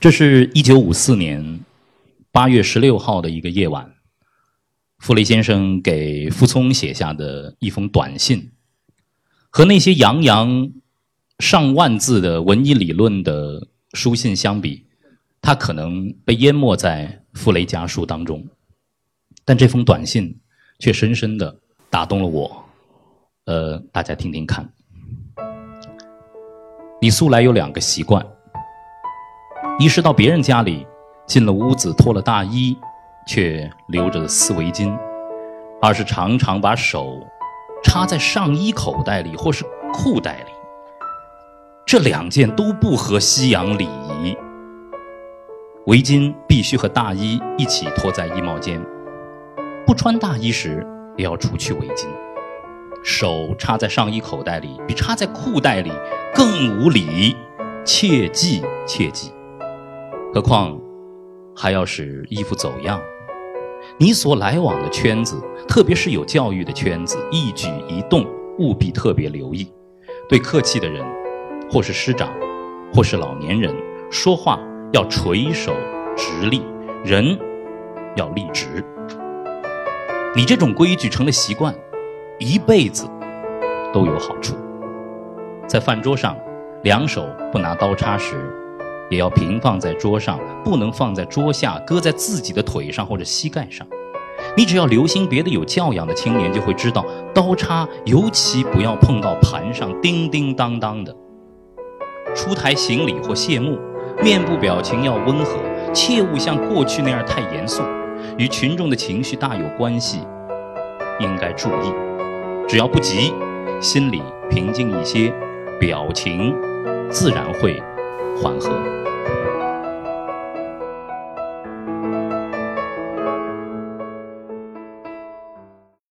这是一九五四年八月十六号的一个夜晚，傅雷先生给傅聪写下的一封短信，和那些洋洋上万字的文艺理论的书信相比，它可能被淹没在傅雷家书当中，但这封短信却深深的打动了我。呃，大家听听看。你素来有两个习惯：一是到别人家里，进了屋子脱了大衣，却留着丝围巾；二是常常把手插在上衣口袋里或是裤袋里。这两件都不合西洋礼仪。围巾必须和大衣一起脱在衣帽间，不穿大衣时也要除去围巾。手插在上衣口袋里，比插在裤袋里更无礼，切记切记。何况还要使衣服走样。你所来往的圈子，特别是有教育的圈子，一举一动务必特别留意。对客气的人，或是师长，或是老年人，说话要垂手直立，人要立直。你这种规矩成了习惯。一辈子都有好处。在饭桌上，两手不拿刀叉时，也要平放在桌上，不能放在桌下，搁在自己的腿上或者膝盖上。你只要留心别的有教养的青年，就会知道，刀叉尤其不要碰到盘上，叮叮当当的。出台行礼或谢幕，面部表情要温和，切勿像过去那样太严肃，与群众的情绪大有关系，应该注意。只要不急，心里平静一些，表情自然会缓和。Thank you.